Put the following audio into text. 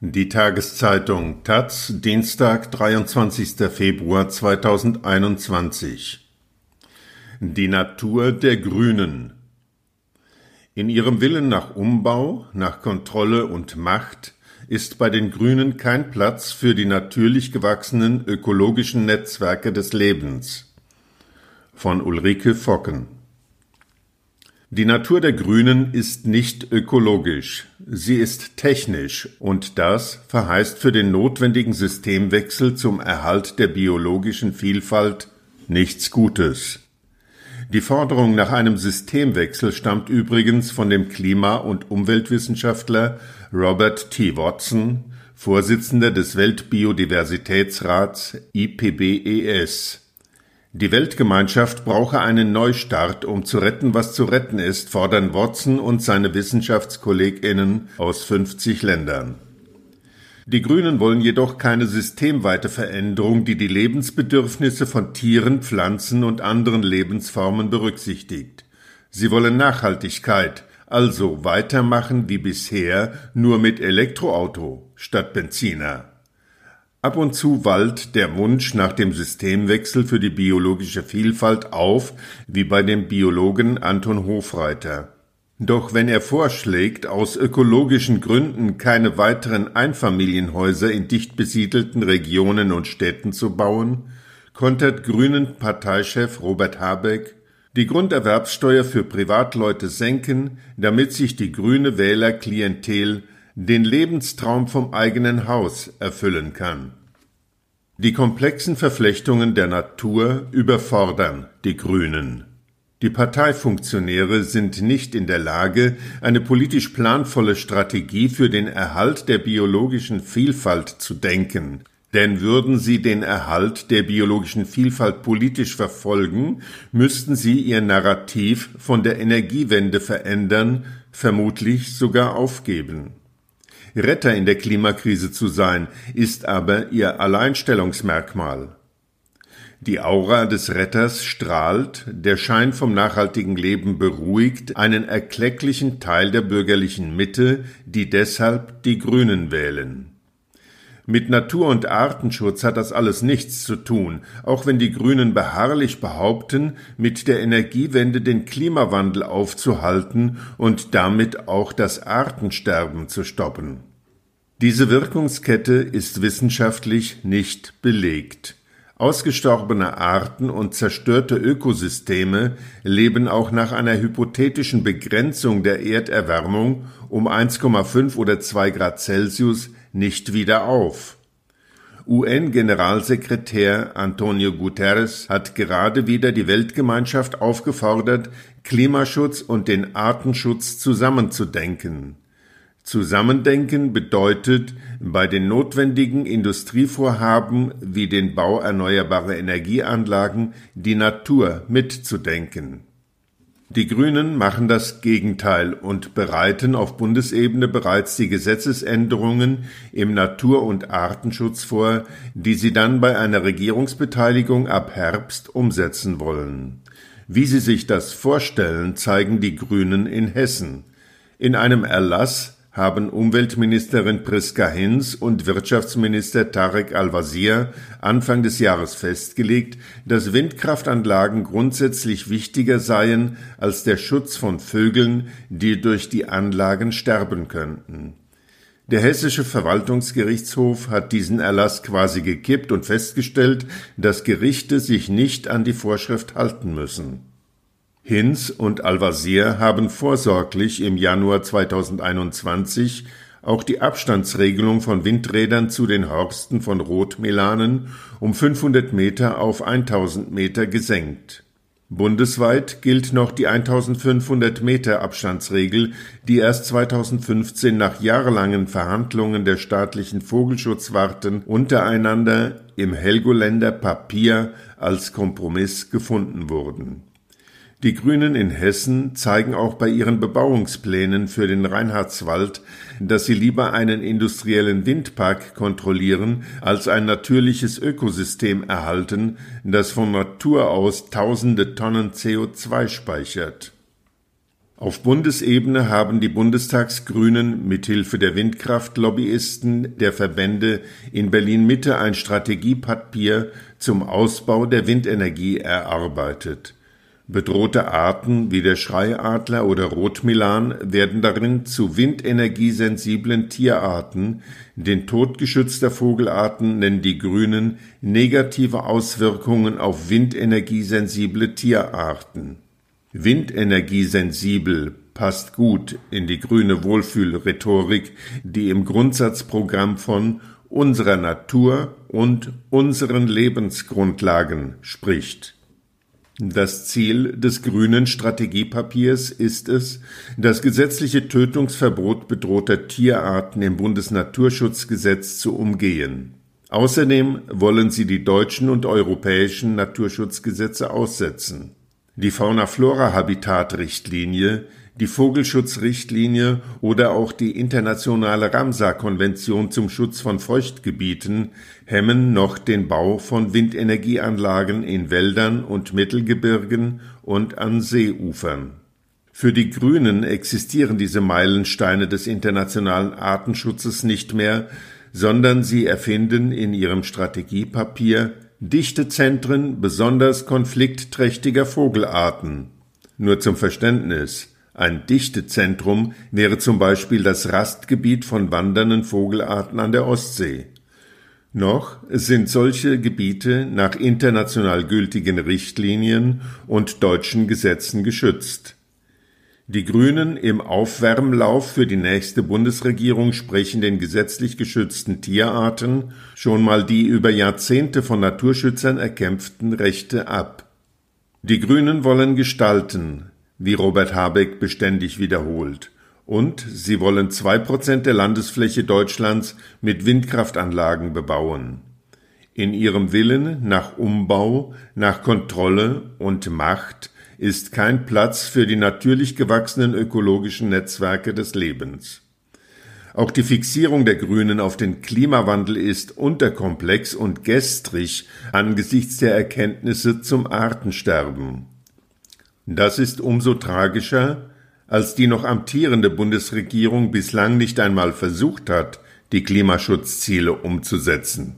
Die Tageszeitung Taz, Dienstag, 23. Februar 2021. Die Natur der Grünen. In ihrem Willen nach Umbau, nach Kontrolle und Macht ist bei den Grünen kein Platz für die natürlich gewachsenen ökologischen Netzwerke des Lebens. Von Ulrike Focken. Die Natur der Grünen ist nicht ökologisch, sie ist technisch, und das verheißt für den notwendigen Systemwechsel zum Erhalt der biologischen Vielfalt nichts Gutes. Die Forderung nach einem Systemwechsel stammt übrigens von dem Klima- und Umweltwissenschaftler Robert T. Watson, Vorsitzender des Weltbiodiversitätsrats IPBES. Die Weltgemeinschaft brauche einen Neustart, um zu retten, was zu retten ist, fordern Watson und seine Wissenschaftskolleginnen aus 50 Ländern. Die Grünen wollen jedoch keine systemweite Veränderung, die die Lebensbedürfnisse von Tieren, Pflanzen und anderen Lebensformen berücksichtigt. Sie wollen Nachhaltigkeit, also weitermachen wie bisher, nur mit Elektroauto statt Benziner. Ab und zu wallt der Wunsch nach dem Systemwechsel für die biologische Vielfalt auf, wie bei dem Biologen Anton Hofreiter. Doch wenn er vorschlägt, aus ökologischen Gründen keine weiteren Einfamilienhäuser in dicht besiedelten Regionen und Städten zu bauen, kontert Grünen Parteichef Robert Habeck die Grunderwerbssteuer für Privatleute senken, damit sich die grüne Wählerklientel den Lebenstraum vom eigenen Haus erfüllen kann. Die komplexen Verflechtungen der Natur überfordern die Grünen. Die Parteifunktionäre sind nicht in der Lage, eine politisch planvolle Strategie für den Erhalt der biologischen Vielfalt zu denken, denn würden sie den Erhalt der biologischen Vielfalt politisch verfolgen, müssten sie ihr Narrativ von der Energiewende verändern, vermutlich sogar aufgeben. Retter in der Klimakrise zu sein, ist aber ihr Alleinstellungsmerkmal. Die Aura des Retters strahlt, der Schein vom nachhaltigen Leben beruhigt einen erklecklichen Teil der bürgerlichen Mitte, die deshalb die Grünen wählen. Mit Natur- und Artenschutz hat das alles nichts zu tun, auch wenn die Grünen beharrlich behaupten, mit der Energiewende den Klimawandel aufzuhalten und damit auch das Artensterben zu stoppen. Diese Wirkungskette ist wissenschaftlich nicht belegt. Ausgestorbene Arten und zerstörte Ökosysteme leben auch nach einer hypothetischen Begrenzung der Erderwärmung um 1,5 oder 2 Grad Celsius nicht wieder auf. UN-Generalsekretär Antonio Guterres hat gerade wieder die Weltgemeinschaft aufgefordert, Klimaschutz und den Artenschutz zusammenzudenken. Zusammendenken bedeutet, bei den notwendigen Industrievorhaben wie den Bau erneuerbarer Energieanlagen die Natur mitzudenken. Die Grünen machen das Gegenteil und bereiten auf Bundesebene bereits die Gesetzesänderungen im Natur- und Artenschutz vor, die sie dann bei einer Regierungsbeteiligung ab Herbst umsetzen wollen. Wie sie sich das vorstellen, zeigen die Grünen in Hessen. In einem Erlass haben Umweltministerin Priska Hinz und Wirtschaftsminister Tarek Al-Wazir Anfang des Jahres festgelegt, dass Windkraftanlagen grundsätzlich wichtiger seien als der Schutz von Vögeln, die durch die Anlagen sterben könnten. Der hessische Verwaltungsgerichtshof hat diesen Erlass quasi gekippt und festgestellt, dass Gerichte sich nicht an die Vorschrift halten müssen. Hinz und Al-Wazir haben vorsorglich im Januar 2021 auch die Abstandsregelung von Windrädern zu den Horsten von Rotmelanen um 500 Meter auf 1000 Meter gesenkt. Bundesweit gilt noch die 1500 Meter Abstandsregel, die erst 2015 nach jahrelangen Verhandlungen der staatlichen Vogelschutzwarten untereinander im Helgoländer Papier als Kompromiss gefunden wurden die Grünen in Hessen zeigen auch bei ihren Bebauungsplänen für den Reinhardswald, dass sie lieber einen industriellen Windpark kontrollieren, als ein natürliches Ökosystem erhalten, das von Natur aus tausende Tonnen CO2 speichert. Auf Bundesebene haben die Bundestagsgrünen mithilfe der Windkraftlobbyisten der Verbände in Berlin Mitte ein Strategiepapier zum Ausbau der Windenergie erarbeitet. Bedrohte Arten wie der Schreiadler oder Rotmilan werden darin zu windenergiesensiblen Tierarten, den Tod geschützter Vogelarten nennen die Grünen negative Auswirkungen auf windenergiesensible Tierarten Windenergiesensibel passt gut in die grüne Wohlfühlrhetorik, die im Grundsatzprogramm von unserer Natur und unseren Lebensgrundlagen spricht. Das Ziel des grünen Strategiepapiers ist es, das gesetzliche Tötungsverbot bedrohter Tierarten im Bundesnaturschutzgesetz zu umgehen. Außerdem wollen sie die deutschen und europäischen Naturschutzgesetze aussetzen die Fauna-Flora-Habitat-Richtlinie, die Vogelschutzrichtlinie oder auch die internationale Ramsar-Konvention zum Schutz von Feuchtgebieten hemmen noch den Bau von Windenergieanlagen in Wäldern und Mittelgebirgen und an Seeufern. Für die Grünen existieren diese Meilensteine des internationalen Artenschutzes nicht mehr, sondern sie erfinden in ihrem Strategiepapier Dichtezentren besonders konfliktträchtiger Vogelarten. Nur zum Verständnis. Ein Dichtezentrum wäre zum Beispiel das Rastgebiet von wandernden Vogelarten an der Ostsee. Noch sind solche Gebiete nach international gültigen Richtlinien und deutschen Gesetzen geschützt. Die Grünen im Aufwärmlauf für die nächste Bundesregierung sprechen den gesetzlich geschützten Tierarten schon mal die über Jahrzehnte von Naturschützern erkämpften Rechte ab. Die Grünen wollen gestalten, wie Robert Habeck beständig wiederholt, und sie wollen zwei Prozent der Landesfläche Deutschlands mit Windkraftanlagen bebauen. In ihrem Willen nach Umbau, nach Kontrolle und Macht ist kein Platz für die natürlich gewachsenen ökologischen Netzwerke des Lebens. Auch die Fixierung der Grünen auf den Klimawandel ist unterkomplex und gestrig angesichts der Erkenntnisse zum Artensterben. Das ist umso tragischer, als die noch amtierende Bundesregierung bislang nicht einmal versucht hat, die Klimaschutzziele umzusetzen.